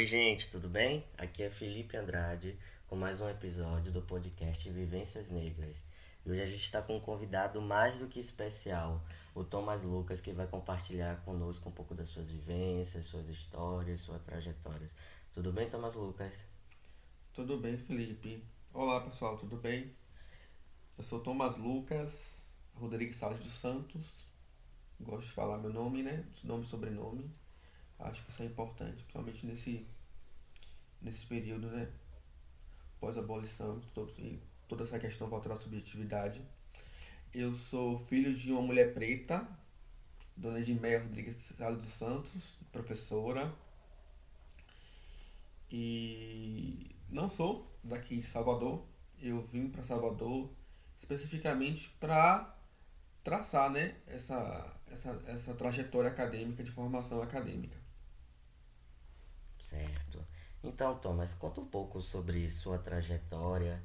Oi, gente, tudo bem? Aqui é Felipe Andrade com mais um episódio do podcast Vivências Negras. E hoje a gente está com um convidado mais do que especial, o Thomas Lucas, que vai compartilhar conosco um pouco das suas vivências, suas histórias, suas trajetórias. Tudo bem, Thomas Lucas? Tudo bem, Felipe. Olá, pessoal, tudo bem? Eu sou Thomas Lucas Rodrigues Salles dos Santos. Gosto de falar meu nome, né? Nome e sobrenome. Acho que isso é importante, principalmente nesse, nesse período, né? Pós-abolição, toda essa questão voltada à subjetividade. Eu sou filho de uma mulher preta, Dona Edmeia Rodrigues Salles dos Santos, professora. E não sou daqui de Salvador. Eu vim para Salvador especificamente para traçar né, essa, essa, essa trajetória acadêmica, de formação acadêmica. Certo. Então, Thomas, conta um pouco sobre sua trajetória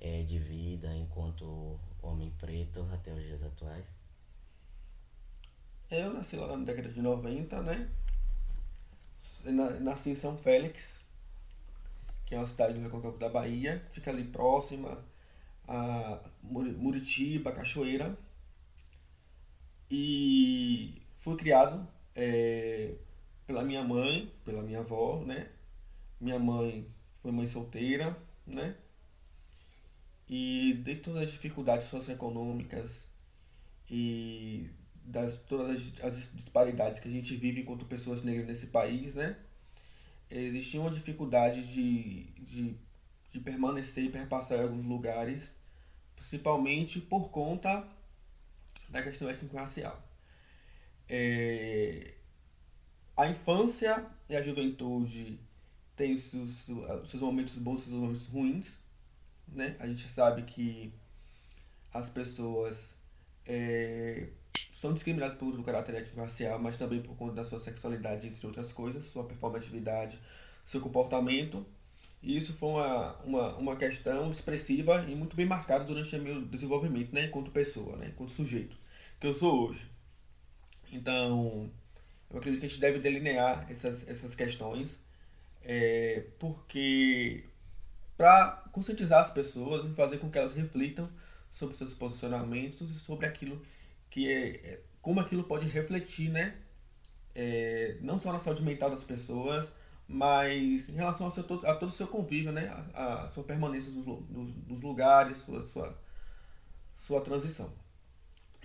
é, de vida enquanto homem preto até os dias atuais. Eu nasci lá na década de 90, né? Nasci em São Félix, que é uma cidade do Recôncavo da Bahia, fica ali próxima a Muritiba, Cachoeira. E fui criado é, pela minha mãe, pela minha avó, né? Minha mãe foi mãe solteira, né? E de todas as dificuldades socioeconômicas e das todas as, as disparidades que a gente vive enquanto pessoas negras nesse país, né? Existia uma dificuldade de, de, de permanecer e perpassar em alguns lugares, principalmente por conta da questão étnico-racial. É, a infância e a juventude têm os seus, seus momentos bons e seus momentos ruins. Né? A gente sabe que as pessoas é, são discriminadas pelo caráter étnico-racial, mas também por conta da sua sexualidade, entre outras coisas, sua performatividade, seu comportamento. E isso foi uma, uma, uma questão expressiva e muito bem marcada durante o meu desenvolvimento, né, enquanto pessoa, né, enquanto sujeito, que eu sou hoje. Então, eu acredito que a gente deve delinear essas, essas questões, é, porque para conscientizar as pessoas e fazer com que elas reflitam sobre seus posicionamentos e sobre aquilo que é, é como aquilo pode refletir, né? É, não só na saúde mental das pessoas, mas em relação ao seu, a todo o seu convívio, né? A, a sua permanência nos, nos, nos lugares, sua, sua, sua transição.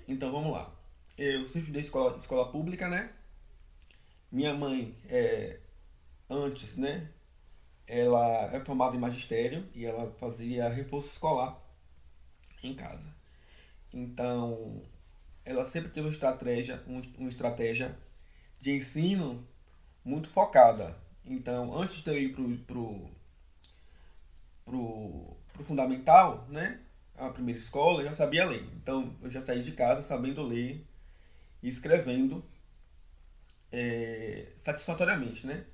Então vamos lá. Eu sempre estudei escola, escola pública, né? Minha mãe, é, antes, né, ela é formada em magistério e ela fazia reforço escolar em casa. Então, ela sempre teve uma estratégia, uma estratégia de ensino muito focada. Então, antes de eu ir pro, pro, pro, pro fundamental, né, a primeira escola, eu já sabia ler. Então, eu já saí de casa sabendo ler e escrevendo é, satisfatoriamente, né?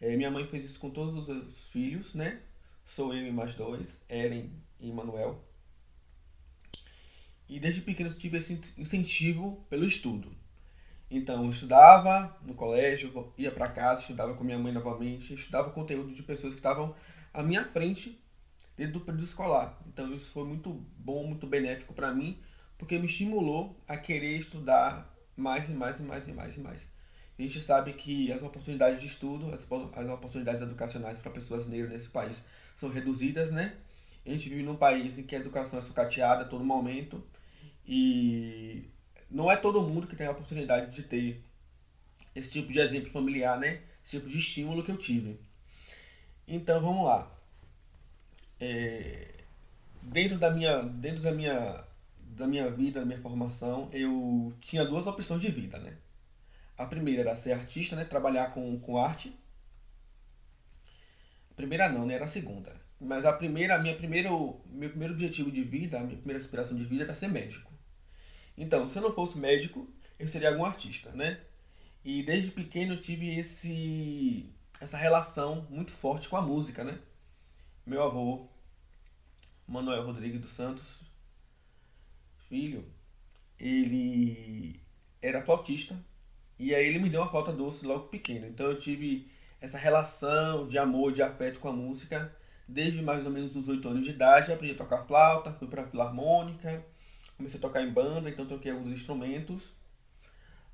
É, minha mãe fez isso com todos os filhos, né? Sou eu e mais dois, Ellen e Manuel. E desde pequeno tive esse incentivo pelo estudo. Então, eu estudava no colégio, ia para casa, estudava com minha mãe novamente, estudava conteúdo de pessoas que estavam à minha frente dentro do período escolar. Então, isso foi muito bom, muito benéfico para mim, porque me estimulou a querer estudar mais e mais e mais e mais e mais. A gente sabe que as oportunidades de estudo, as, oportunidades educacionais para pessoas negras nesse país são reduzidas, né? A gente vive num país em que a educação é sucateada a todo momento e não é todo mundo que tem a oportunidade de ter esse tipo de exemplo familiar, né? Esse tipo de estímulo que eu tive. Então vamos lá. É, dentro da minha, dentro da minha, da minha vida, da minha formação, eu tinha duas opções de vida, né? A primeira era ser artista, né? Trabalhar com, com arte. A primeira não, né? Era a segunda. Mas a primeira, minha primeiro, meu primeiro objetivo de vida, a minha primeira aspiração de vida era ser médico. Então, se eu não fosse médico, eu seria algum artista, né? E desde pequeno eu tive esse essa relação muito forte com a música, né? Meu avô, Manuel Rodrigues dos Santos, filho, ele era flautista e aí ele me deu uma flauta doce logo pequeno. Então eu tive essa relação de amor, de afeto com a música desde mais ou menos os 8 anos de idade. Aprendi a tocar flauta, fui para a filarmônica, comecei a tocar em banda, então toquei alguns instrumentos.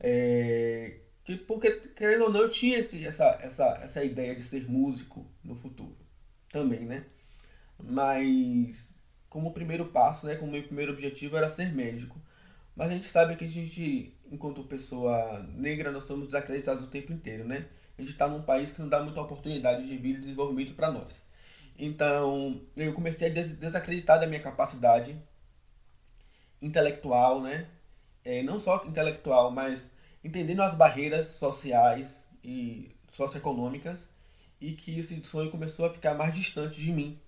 É, que, porque, querendo ou não, eu tinha esse, essa, essa, essa ideia de ser músico no futuro também, né? Mas como primeiro passo, né, como meu primeiro objetivo era ser médico. Mas a gente sabe que a gente, enquanto pessoa negra, nós somos desacreditados o tempo inteiro, né? A gente está num país que não dá muita oportunidade de vida e desenvolvimento para nós. Então, eu comecei a desacreditar da minha capacidade intelectual, né? É, não só intelectual, mas entendendo as barreiras sociais e socioeconômicas e que esse sonho começou a ficar mais distante de mim.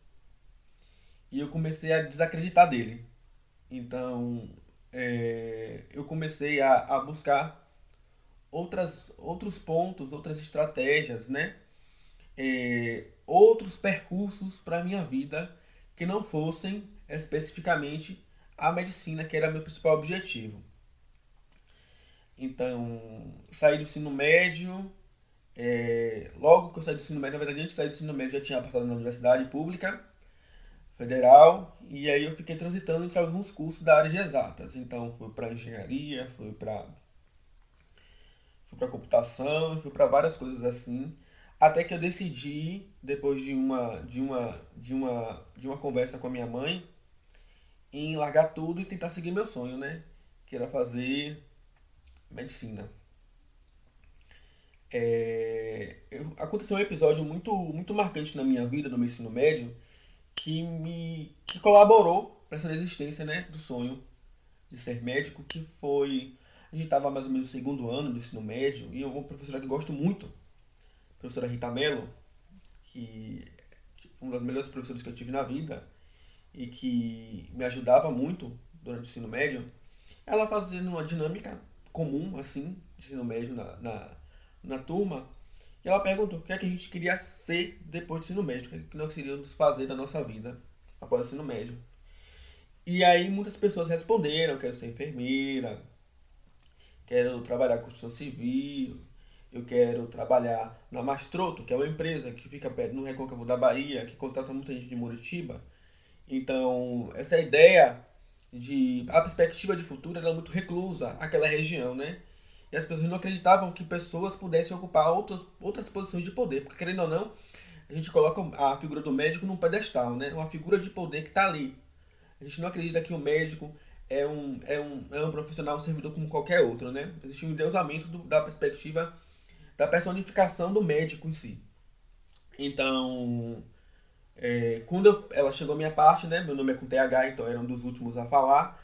E eu comecei a desacreditar dele. Então, é, eu comecei a, a buscar outras, outros pontos, outras estratégias, né? É, outros percursos para minha vida que não fossem especificamente a medicina, que era meu principal objetivo. Então, saí do ensino médio. É, logo que eu saí do ensino médio, na verdade, antes de sair do ensino médio, já tinha passado na universidade pública federal. E aí eu fiquei transitando entre alguns cursos da área de exatas. Então, fui para engenharia, fui para fui para computação, fui para várias coisas assim. Até que eu decidi, depois de uma, de uma, de uma, de uma conversa com a minha mãe, em largar tudo e tentar seguir meu sonho, né? Que era fazer medicina. É, eu, aconteceu um episódio muito, muito marcante na minha vida, no meu ensino médio, que me que colaborou para essa existência né, do sonho de ser médico, que foi. A gente estava mais ou menos no segundo ano do ensino médio, e eu uma professora que gosto muito, a professora Rita Mello, que uma das melhores professoras que eu tive na vida e que me ajudava muito durante o ensino médio, ela fazendo uma dinâmica comum, assim, de ensino médio na, na, na turma, e ela perguntou o que é que a gente queria ser depois do ensino médio, o que, é nós queríamos fazer da nossa vida após o ensino médio. E aí muitas pessoas responderam, quero ser enfermeira, quero trabalhar com construção civil, eu quero trabalhar na Mastroto, que é uma empresa que fica perto no Recôncavo da Bahia, que contrata muita gente de Muritiba. Então, essa ideia de a perspectiva de futuro era muito reclusa aquela região, né? E as pessoas não acreditavam que pessoas pudessem ocupar outras, outras posições de poder, porque querendo ou não, a gente coloca a figura do médico num pedestal, né? Uma figura de poder que está ali. A gente não acredita que o médico é um, é um, é um profissional, um servidor como qualquer outro, né? Existe um endeusamento do, da perspectiva da personificação do médico em si. Então, é, quando eu, ela chegou a minha parte, né? Meu nome é com TH, então era um dos últimos a falar.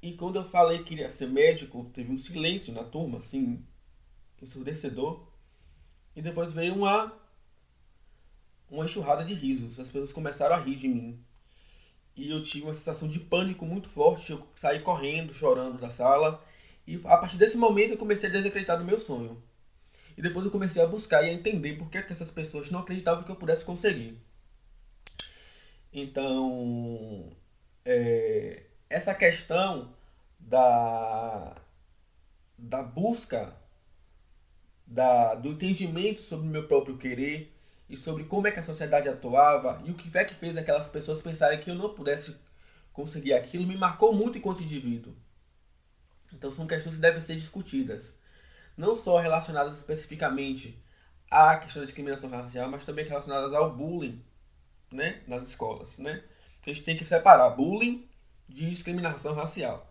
E quando eu falei que queria ser médico, teve um silêncio na turma, assim, ensurdecedor. E depois veio uma uma enxurrada de risos. As pessoas começaram a rir de mim. E eu tive uma sensação de pânico muito forte. Eu saí correndo, chorando da sala. E a partir desse momento eu comecei a desacreditar no meu sonho. E depois eu comecei a buscar e a entender por que, que essas pessoas não acreditavam que eu pudesse conseguir. Então, é, essa questão da, da busca, da, do entendimento sobre o meu próprio querer e sobre como é que a sociedade atuava e o que é que fez aquelas pessoas pensarem que eu não pudesse conseguir aquilo me marcou muito enquanto indivíduo. Então são questões que devem ser discutidas, não só relacionadas especificamente à questão da discriminação racial, mas também relacionadas ao bullying né, nas escolas, né? A gente tem que separar bullying de discriminação racial.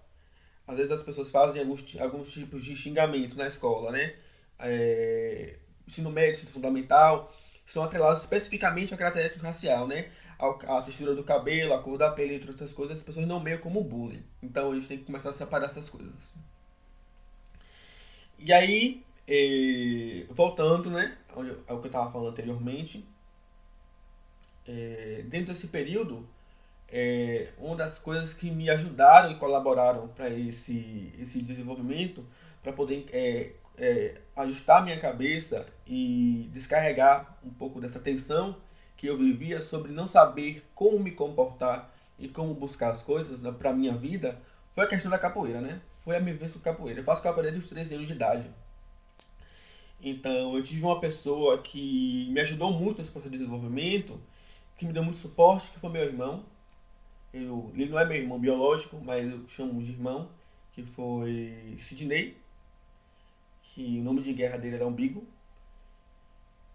Às vezes as pessoas fazem alguns, alguns tipos de xingamento na escola, né? É, ensino médio, ensino fundamental, são atrelados especificamente à característica racial, né? A, a, textura do cabelo, a cor da pele, entre outras coisas, as pessoas não meio como bullying. Então a gente tem que começar a separar essas coisas. E aí, eh, voltando, né, ao que eu estava falando anteriormente, é, dentro desse período, é, uma das coisas que me ajudaram e colaboraram para esse, esse desenvolvimento, para poder é, é, ajustar minha cabeça e descarregar um pouco dessa tensão que eu vivia sobre não saber como me comportar e como buscar as coisas para a minha vida, foi a questão da capoeira, né? Foi a minha vez com capoeira. Eu faço capoeira desde os 13 anos de idade. Então, eu tive uma pessoa que me ajudou muito nesse processo de desenvolvimento, que me deu muito suporte, que foi meu irmão. Eu, ele não é meu irmão biológico, mas eu chamo de irmão, que foi Sidney, que o nome de guerra dele era Umbigo.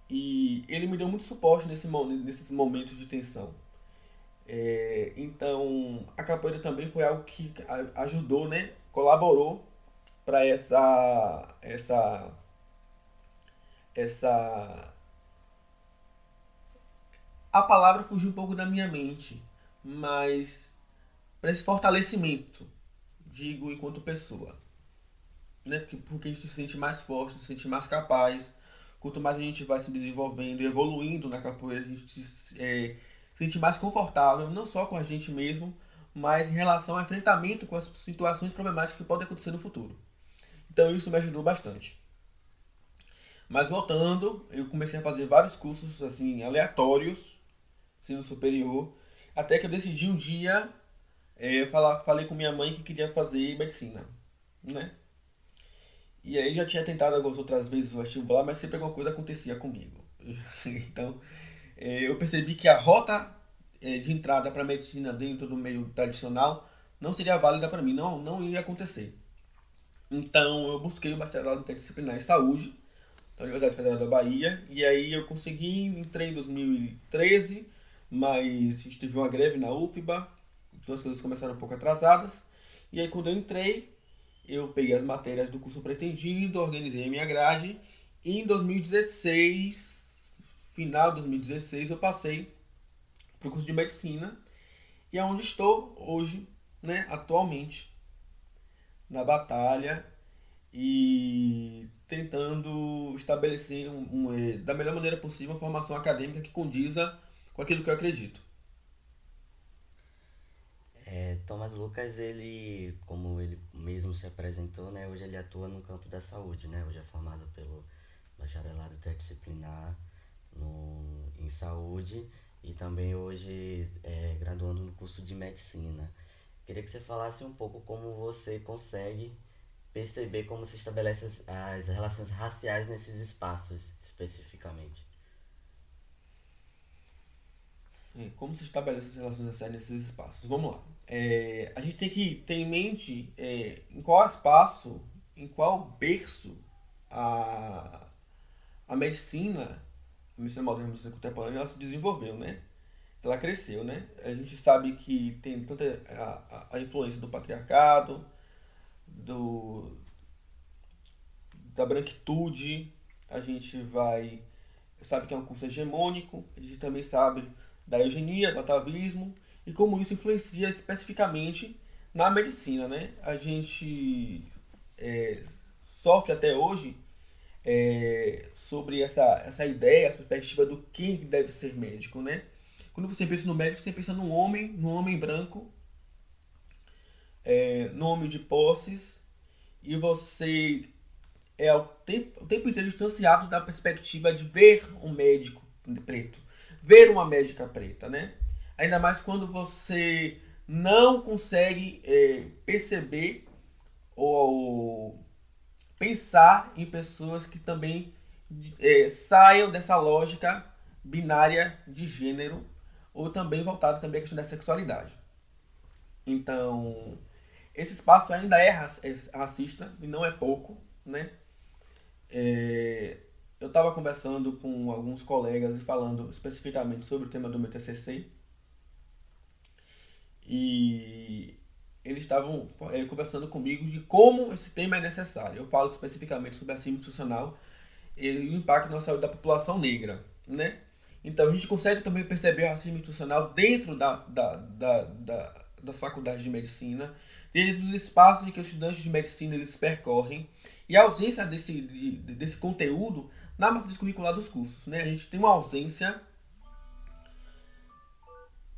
E ele me deu muito suporte nesse, nesses momentos de tensão. É, então, a capoeira também foi algo que ajudou, né? Colaborou para essa, essa, essa. A palavra fugiu um pouco da minha mente, mas para esse fortalecimento, digo enquanto pessoa, né? Porque, porque a gente se sente mais forte, se sente mais capaz. Quanto mais a gente vai se desenvolvendo e evoluindo na capoeira, a gente é, se sente mais confortável, não só com a gente mesmo, mas em relação ao enfrentamento com as situações problemáticas que podem acontecer no futuro. Então isso me ajudou bastante. Mas voltando, eu comecei a fazer vários cursos assim aleatórios, ensino superior, até que eu decidi um dia, é, falar, falei com minha mãe que queria fazer medicina, né? E aí já tinha tentado algumas outras vezes o vestibular, mas sempre alguma coisa acontecia comigo. então, é, eu percebi que a rota é, de entrada para medicina dentro do meio tradicional não seria válida para mim, não, não ia acontecer. Então eu busquei o bacharelado interdisciplinar em saúde da Universidade Federal da Bahia e aí eu consegui, entrei em 2013, mas a gente teve uma greve na UFBA, então as coisas começaram um pouco atrasadas. E aí quando eu entrei, eu peguei as matérias do curso pretendido, organizei a minha grade e em 2016, final de 2016, eu passei para o curso de medicina e é onde estou hoje, né, atualmente na batalha e tentando estabelecer um, um, eh, da melhor maneira possível uma formação acadêmica que condiza com aquilo que eu acredito. É, Thomas Lucas, ele, como ele mesmo se apresentou, né, hoje ele atua no campo da saúde, né, hoje é formado pelo bacharelado interdisciplinar no, em saúde e também hoje é graduando no curso de medicina. Queria que você falasse um pouco como você consegue perceber como se estabelecem as, as relações raciais nesses espaços, especificamente. Como se estabelece as relações raciais nesses espaços? Vamos lá. É, a gente tem que ter em mente é, em qual espaço, em qual berço a, a medicina, a medicina moderna, a medicina contemporânea, ela se desenvolveu, né? ela cresceu, né? A gente sabe que tem tanta a, a influência do patriarcado, do da branquitude, a gente vai sabe que é um curso hegemônico, a gente também sabe da eugenia, do atavismo e como isso influencia especificamente na medicina, né? A gente é, sofre até hoje é, sobre essa, essa ideia, essa perspectiva do quem deve ser médico, né? Quando você pensa no médico, você pensa num homem, num homem branco, é, no homem de posses, e você é o tempo, o tempo inteiro distanciado da perspectiva de ver um médico preto, ver uma médica preta, né? Ainda mais quando você não consegue é, perceber ou pensar em pessoas que também é, saiam dessa lógica binária de gênero ou também voltado também à questão da sexualidade. Então, esse espaço ainda é, é racista e não é pouco, né? É, eu estava conversando com alguns colegas e falando especificamente sobre o tema do meu TCC e eles estavam é, conversando comigo de como esse tema é necessário. Eu falo especificamente sobre a racismo institucional e o impacto na saúde da população negra, né? Então a gente consegue também perceber o racismo institucional dentro da, da, da, da, das faculdades de medicina, dentro dos espaços em que os estudantes de medicina eles percorrem, e a ausência desse, desse conteúdo na matriz curricular dos cursos. Né? A gente tem uma ausência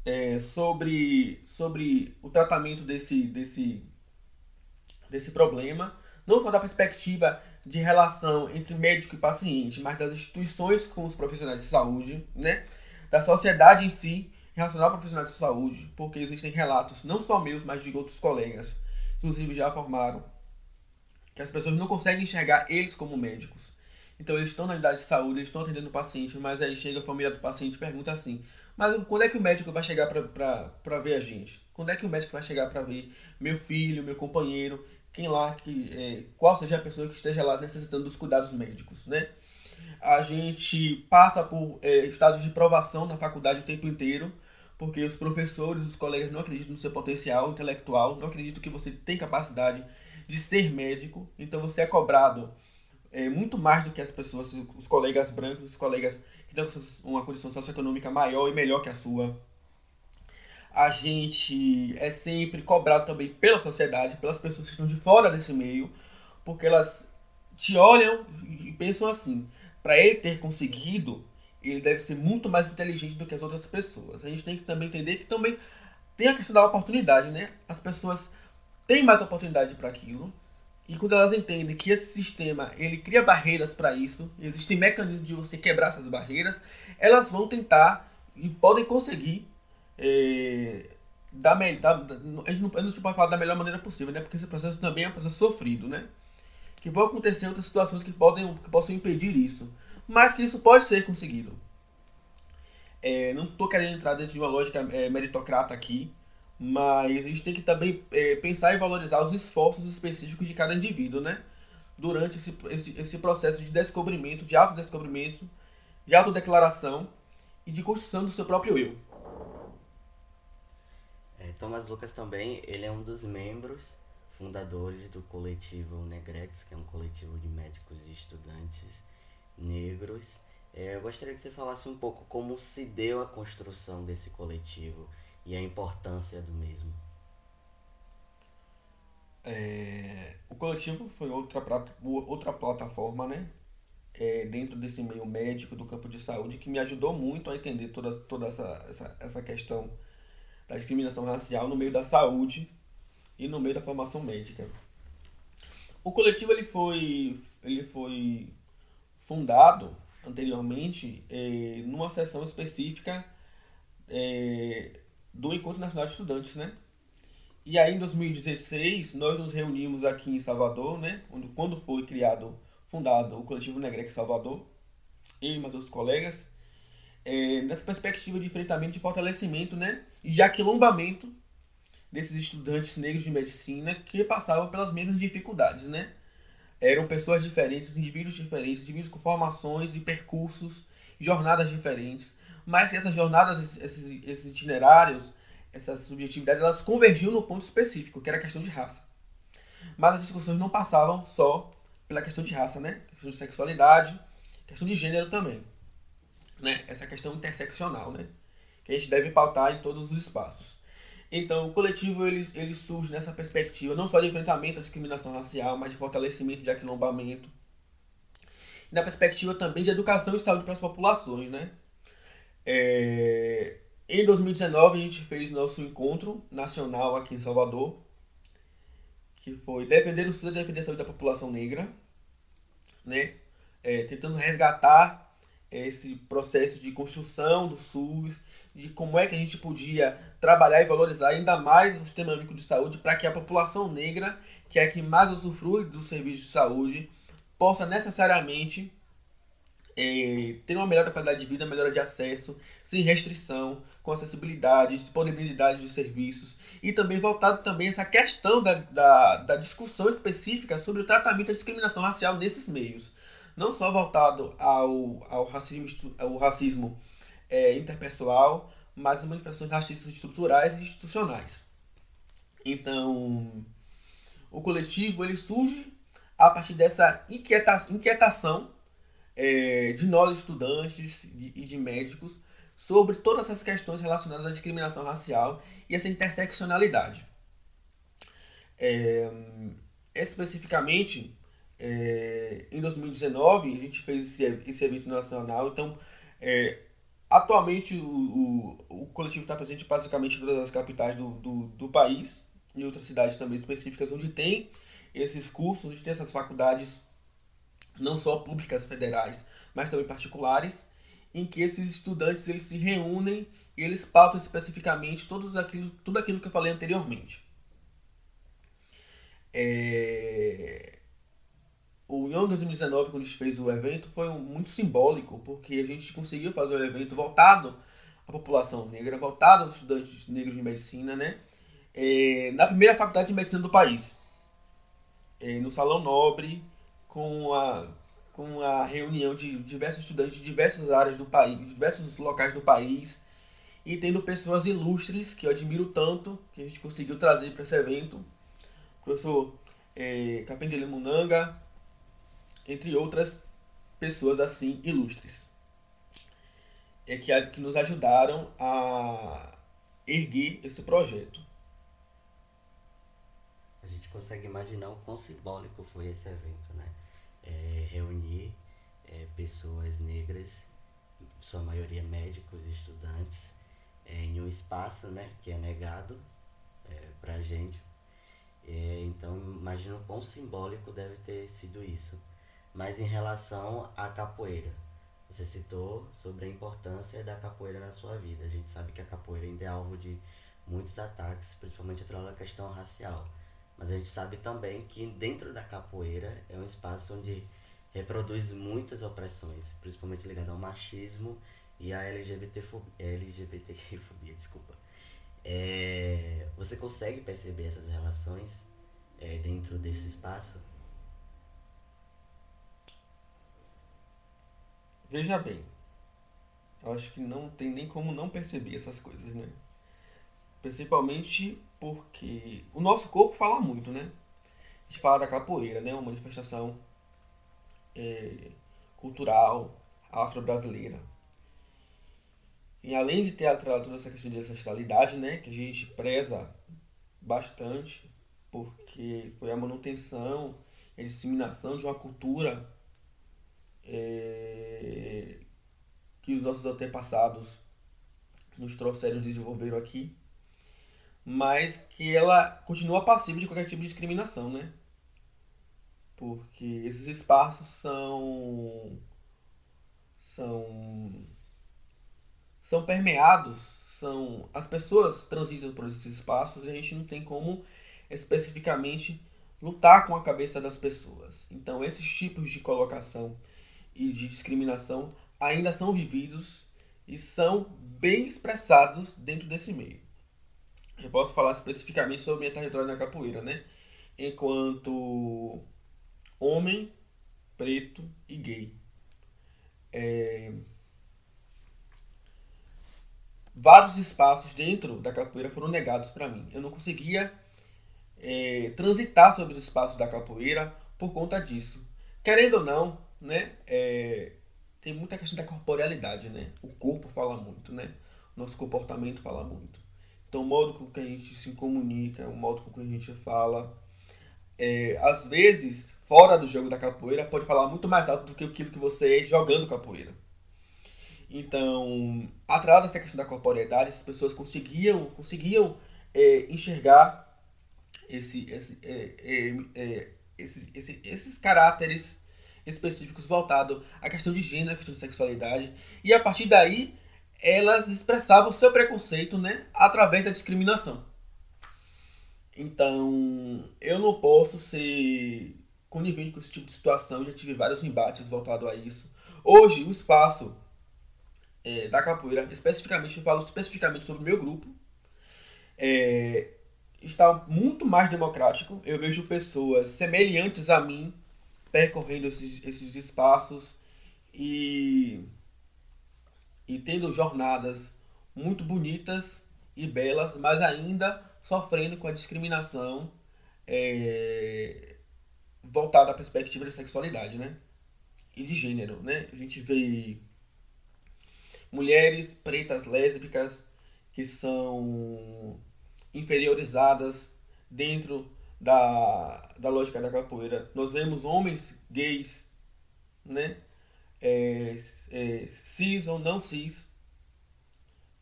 é, sobre, sobre o tratamento desse, desse, desse problema, não só da perspectiva de relação entre médico e paciente, mas das instituições com os profissionais de saúde, né? da sociedade em si, relacionada ao profissional de saúde, porque existem relatos, não só meus, mas de outros colegas, inclusive já formaram, que as pessoas não conseguem enxergar eles como médicos. Então eles estão na unidade de saúde, eles estão atendendo o paciente, mas aí chega a família do paciente e pergunta assim: mas quando é que o médico vai chegar para ver a gente? Quando é que o médico vai chegar para ver meu filho, meu companheiro, quem lá, que, é, qual seja a pessoa que esteja lá necessitando dos cuidados médicos, né? A gente passa por é, estados de provação na faculdade o tempo inteiro, porque os professores, os colegas não acreditam no seu potencial intelectual, não acreditam que você tem capacidade de ser médico, então você é cobrado é, muito mais do que as pessoas, os colegas brancos, os colegas que têm uma condição socioeconômica maior e melhor que a sua. A gente é sempre cobrado também pela sociedade, pelas pessoas que estão de fora desse meio, porque elas te olham e pensam assim: para ele ter conseguido, ele deve ser muito mais inteligente do que as outras pessoas. A gente tem que também entender que também tem a questão da oportunidade, né? As pessoas têm mais oportunidade para aquilo, e quando elas entendem que esse sistema ele cria barreiras para isso, existem mecanismos de você quebrar essas barreiras, elas vão tentar e podem conseguir é, da, da, a gente não, pode falar da melhor maneira possível, né? Porque esse processo também é um processo sofrido, né? Que vão acontecer outras situações que podem que possam impedir isso, mas que isso pode ser conseguido. É, não estou querendo entrar dentro de uma lógica é, meritocrata aqui, mas a gente tem que também é, pensar e valorizar os esforços específicos de cada indivíduo, né? Durante esse, esse, esse processo de descobrimento, de autodescobrimento, de autodeclaração e de construção do seu próprio eu. É, Thomas Lucas também, ele é um dos membros fundadores do coletivo Negrex, que é um coletivo de médicos e estudantes negros. É, eu gostaria que você falasse um pouco como se deu a construção desse coletivo e a importância do mesmo? É, o coletivo foi outra, outra plataforma, né? É, dentro desse meio médico do campo de saúde que me ajudou muito a entender toda, toda essa, essa, essa questão da discriminação racial no meio da saúde e no meio da formação médica. O coletivo ele foi, ele foi fundado anteriormente é, numa sessão específica é, do Encontro Nacional de Estudantes, né? E aí em 2016 nós nos reunimos aqui em Salvador, né? Quando, foi criado, fundado o Coletivo Negrex Salvador, eu e meus outros colegas, é, nessa perspectiva de enfrentamento, de fortalecimento, né? E de aquilombamento desses estudantes negros de medicina que passavam pelas mesmas dificuldades, né? Eram pessoas diferentes, indivíduos diferentes, indivíduos com formações e percursos, jornadas diferentes, mas que essas jornadas, esses, esses itinerários, essas subjetividades, elas convergiam no ponto específico, que era a questão de raça. Mas as discussões não passavam só pela questão de raça, né? Questão de sexualidade, questão de gênero também. Né? Essa questão interseccional, né? Que a gente deve pautar em todos os espaços. Então, o coletivo ele, ele surge nessa perspectiva não só de enfrentamento à discriminação racial, mas de fortalecimento de aquilombamento. E na perspectiva também de educação e saúde para as populações, né? É, em 2019 a gente fez nosso encontro nacional aqui em Salvador, que foi defender o SUS e defender a saúde da população negra, né? É, tentando resgatar esse processo de construção do SUS, de como é que a gente podia trabalhar e valorizar ainda mais o sistema único de saúde para que a população negra, que é a que mais usufrui do serviço de saúde, possa necessariamente é, ter uma melhor qualidade de vida, melhora de acesso, sem restrição, com acessibilidade, disponibilidade de serviços e também voltado também essa questão da, da, da discussão específica sobre o tratamento da discriminação racial nesses meios. Não só voltado ao, ao racismo, ao racismo é, interpessoal, mas as manifestações racistas estruturais e institucionais. Então, o coletivo ele surge a partir dessa inquieta, inquietação é, de nós estudantes e de, médicos sobre todas essas questões relacionadas à discriminação racial e essa interseccionalidade. É, especificamente, é, em 2019, a gente fez esse, esse evento nacional, então, é, atualmente o, o, o coletivo está presente basicamente em todas as capitais do, do, do país, e outras cidades também específicas, onde tem esses cursos, onde tem essas faculdades não só públicas federais, mas também particulares, em que esses estudantes eles se reúnem e eles pautam especificamente tudo aquilo, tudo aquilo que eu falei anteriormente. É... o ano 2019, quando a gente fez o evento, foi um, muito simbólico, porque a gente conseguiu fazer um evento voltado à população negra, voltado aos estudantes negros de medicina, né? É, na primeira faculdade de medicina do país, é, no Salão Nobre, com a, com a reunião de diversos estudantes de diversas áreas do país, de diversos locais do país, e tendo pessoas ilustres que eu admiro tanto, que a gente conseguiu trazer para esse evento. O professor é, Capendele Munanga, entre outras pessoas assim ilustres. É que, que nos ajudaram a erguer esse projeto. A gente consegue imaginar o quão simbólico foi esse evento, né? É, reunir é, pessoas negras, sua maioria médicos e estudantes, é, em um espaço né, que é negado é, para a gente. É, então, imagino quão simbólico deve ter sido isso. Mas em relação à capoeira, você citou sobre a importância da capoeira na sua vida. A gente sabe que a capoeira ainda é alvo de muitos ataques, principalmente da questão racial. Mas a gente sabe também que dentro da capoeira é um espaço onde reproduz muitas opressões, principalmente ligado ao machismo e à LGBTfobia, LGBTfobia desculpa. É, você consegue perceber essas relações é, dentro desse espaço? Veja bem, eu acho que não tem nem como não perceber essas coisas, né? Principalmente porque o nosso corpo fala muito, né? A gente fala da capoeira, né? Uma manifestação é, cultural afro-brasileira. E além de ter atrelado toda essa questão de ancestralidade, né? Que a gente preza bastante, porque foi a manutenção e a disseminação de uma cultura é, que os nossos antepassados nos trouxeram e desenvolveram aqui, mas que ela continua passiva de qualquer tipo de discriminação, né? Porque esses espaços são são são permeados, são as pessoas transitam por esses espaços e a gente não tem como especificamente lutar com a cabeça das pessoas. Então, esses tipos de colocação e de discriminação ainda são vividos e são bem expressados dentro desse meio. Eu posso falar especificamente sobre minha trajetória na capoeira, né? Enquanto homem, preto e gay. É... Vários espaços dentro da capoeira foram negados para mim. Eu não conseguia é, transitar sobre os espaços da capoeira por conta disso. Querendo ou não, né? É, tem muita questão da corporealidade, né? O corpo fala muito, né? Nosso comportamento fala muito. Então, o modo com que a gente se comunica, o modo com que a gente fala, é, às vezes, fora do jogo da capoeira, pode falar muito mais alto do que aquilo que você é jogando capoeira. Então, atrás dessa questão da corporeidade, as pessoas conseguiam, conseguiam é, enxergar esse, esse, é, é, é esse, esse, esses caráteres específicos voltados à questão de gênero, à questão de sexualidade, e a partir daí elas expressavam seu preconceito né, através da discriminação. Então, eu não posso ser conivente com esse tipo de situação, já tive vários embates voltados a isso. Hoje, o espaço é, da capoeira, especificamente, eu falo especificamente sobre o meu grupo, é, está muito mais democrático. Eu vejo pessoas semelhantes a mim percorrendo esses, esses espaços e, e tendo jornadas muito bonitas e belas, mas ainda sofrendo com a discriminação é, voltada à perspectiva de sexualidade, né? E de gênero, né? A gente vê mulheres pretas lésbicas que são inferiorizadas dentro da, da lógica da capoeira. Nós vemos homens gays, né? É, é, cis ou não cis,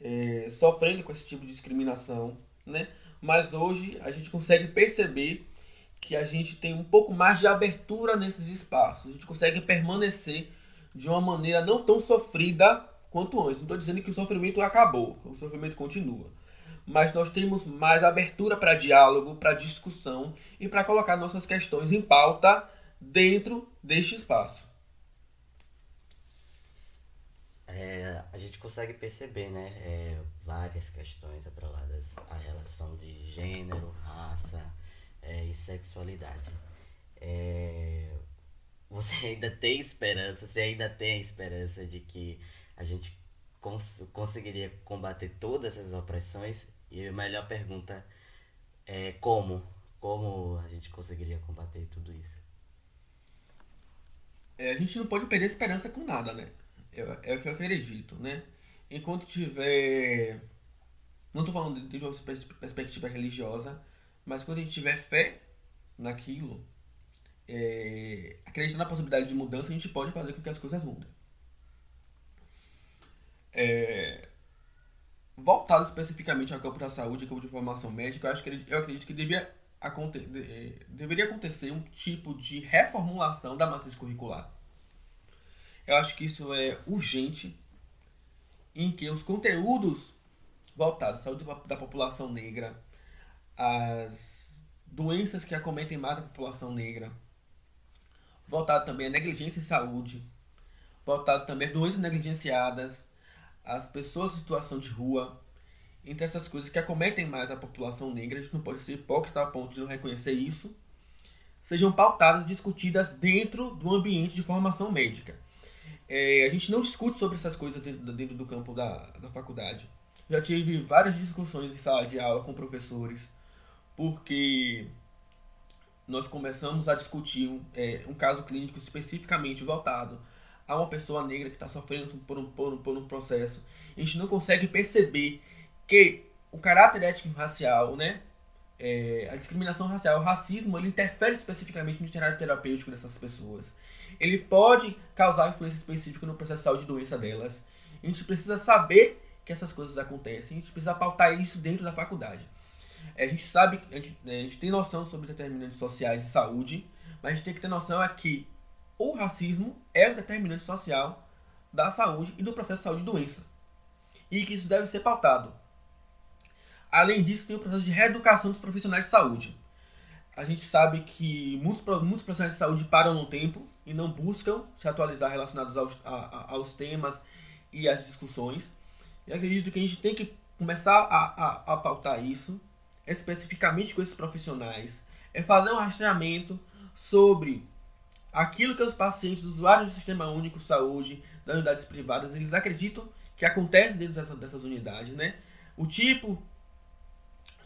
é, sofrendo com esse tipo de discriminação, né? Mas hoje a gente consegue perceber que a gente tem um pouco mais de abertura nesses espaços. A gente consegue permanecer de uma maneira não tão sofrida quanto antes. Não estou dizendo que o sofrimento acabou, o sofrimento continua mas nós temos mais abertura para diálogo, para discussão e para colocar nossas questões em pauta dentro deste espaço. É, a gente consegue perceber, né, é, várias questões atreladas à relação de gênero, raça é, e sexualidade. É, você ainda tem esperança, você ainda tem a esperança de que a gente cons conseguiria combater todas essas opressões? E a melhor pergunta é como? Como a gente conseguiria combater tudo isso? É, a gente não pode perder esperança com nada, né? É, é o que eu acredito, né? Enquanto tiver. Não estou falando de uma perspectiva religiosa, mas quando a gente tiver fé naquilo, é, acreditando na possibilidade de mudança, a gente pode fazer com que as coisas mudem. É, voltado especificamente ao campo da saúde, ao campo de formação médica, eu, acho que, eu acredito que devia, aconte, de, deveria acontecer um tipo de reformulação da matriz curricular. Eu acho que isso é urgente, em que os conteúdos voltados à saúde da população negra, as doenças que acometem mais a população negra, voltado também à negligência em saúde, voltado também a doenças negligenciadas, as pessoas em situação de rua, entre essas coisas que acometem mais a população negra, a gente não pode ser hipócrita a ponto de não reconhecer isso, sejam pautadas, discutidas dentro do ambiente de formação médica. É, a gente não discute sobre essas coisas dentro, dentro do campo da, da faculdade. Já tive várias discussões em sala de aula com professores, porque nós começamos a discutir um, é, um caso clínico especificamente voltado a uma pessoa negra que está sofrendo por um, por, um, por um processo. A gente não consegue perceber que o caráter étnico racial, né, é, a discriminação racial, o racismo, ele interfere especificamente no itinerário terapêutico dessas pessoas. Ele pode causar influência específica no processo de saúde e doença delas. A gente precisa saber que essas coisas acontecem, a gente precisa pautar isso dentro da faculdade. É, a gente sabe, a gente, né, a gente tem noção sobre determinantes sociais de saúde, mas a gente tem que ter noção é que o racismo é um determinante social da saúde e do processo de saúde e doença. E que isso deve ser pautado. Além disso, tem o processo de reeducação dos profissionais de saúde. A gente sabe que muitos, muitos profissionais de saúde param no tempo e não buscam se atualizar relacionados aos, a, aos temas e às discussões. E acredito que a gente tem que começar a, a, a pautar isso especificamente com esses profissionais, é fazer um rastreamento sobre aquilo que os pacientes, usuários do Sistema Único de Saúde, das unidades privadas, eles acreditam que acontece dentro dessas, dessas unidades, né? O tipo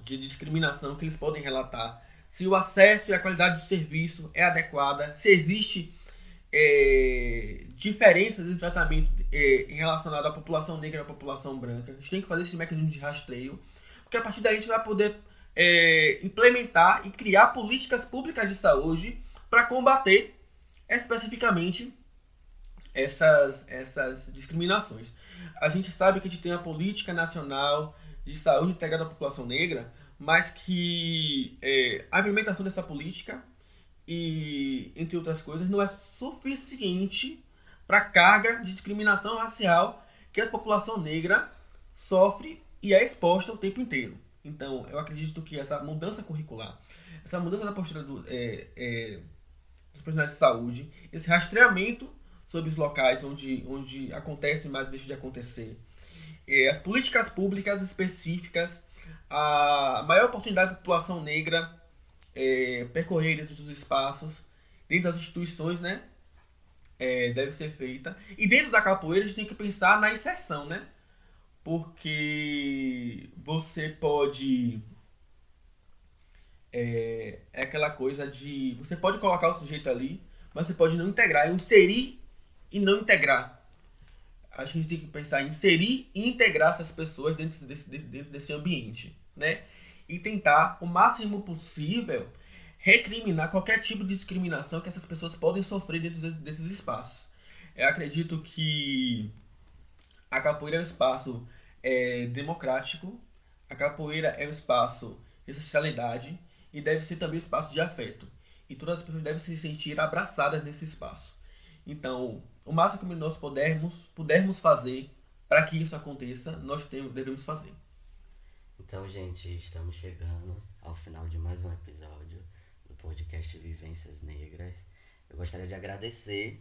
de discriminação que eles podem relatar, se o acesso e a qualidade do serviço é adequada, se existe é, diferenças de tratamento é, relacionado à população negra e à população branca. A gente tem que fazer esse mecanismo de rastreio, porque a partir daí a gente vai poder é, implementar e criar políticas públicas de saúde para combater especificamente essas, essas discriminações. A gente sabe que a gente tem a política nacional de saúde integrada à população negra, mas que é, a implementação dessa política e entre outras coisas não é suficiente para a carga de discriminação racial que a população negra sofre e é exposta o tempo inteiro. Então, eu acredito que essa mudança curricular, essa mudança da postura do, é, é, dos profissionais de saúde, esse rastreamento sobre os locais onde, onde acontece, mas deixa de acontecer, é, as políticas públicas específicas, a maior oportunidade da população negra é, percorrer dentro dos espaços, dentro das instituições, né? É, deve ser feita. E dentro da capoeira a gente tem que pensar na inserção, né? porque você pode. É, é, aquela coisa de. Você pode colocar o sujeito ali, mas você pode não integrar, inserir e não integrar. A gente tem que pensar em inserir e integrar essas pessoas dentro desse, dentro desse ambiente, né? E tentar, o máximo possível, recriminar qualquer tipo de discriminação que essas pessoas podem sofrer dentro desses espaços. Eu acredito que a capoeira é um espaço é, democrático, a capoeira é um espaço de socialidade e deve ser também um espaço de afeto. E todas as pessoas devem se sentir abraçadas nesse espaço. Então, o máximo que nós pudermos, pudermos fazer para que isso aconteça, nós temos, devemos fazer. Então, gente, estamos chegando ao final de mais um episódio do podcast Vivências Negras. eu gostaria de agradecer,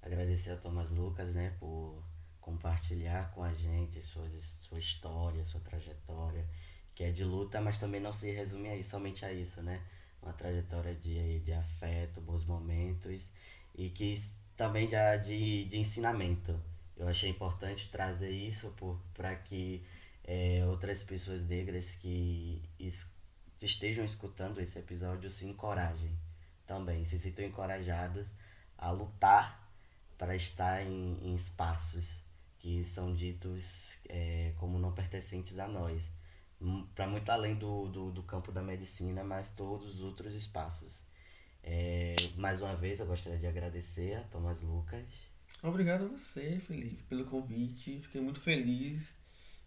agradecer a Thomas Lucas, né, por compartilhar com a gente suas, sua história, sua trajetória, que é de luta, mas também não se resume a isso, somente a isso, né? Uma trajetória de, de afeto, bons momentos e que também de, de, de ensinamento. Eu achei importante trazer isso para que é, outras pessoas negras que es, estejam escutando esse episódio se encorajem também, se sintam encorajadas a lutar para estar em, em espaços que são ditos é, como não pertencentes a nós, para muito além do, do, do, campo da medicina, mas todos os outros espaços. É, mais uma vez, eu gostaria de agradecer a Thomas Lucas. Obrigado a você, Felipe, pelo convite. Fiquei muito feliz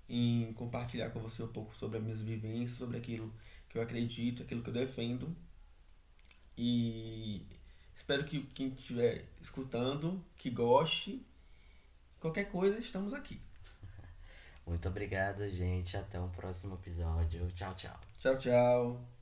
em compartilhar com você um pouco sobre as minhas vivências, sobre aquilo que eu acredito, aquilo que eu defendo. E espero que quem estiver escutando, que goste Qualquer coisa, estamos aqui. Muito obrigado, gente. Até o próximo episódio. Tchau, tchau. Tchau, tchau.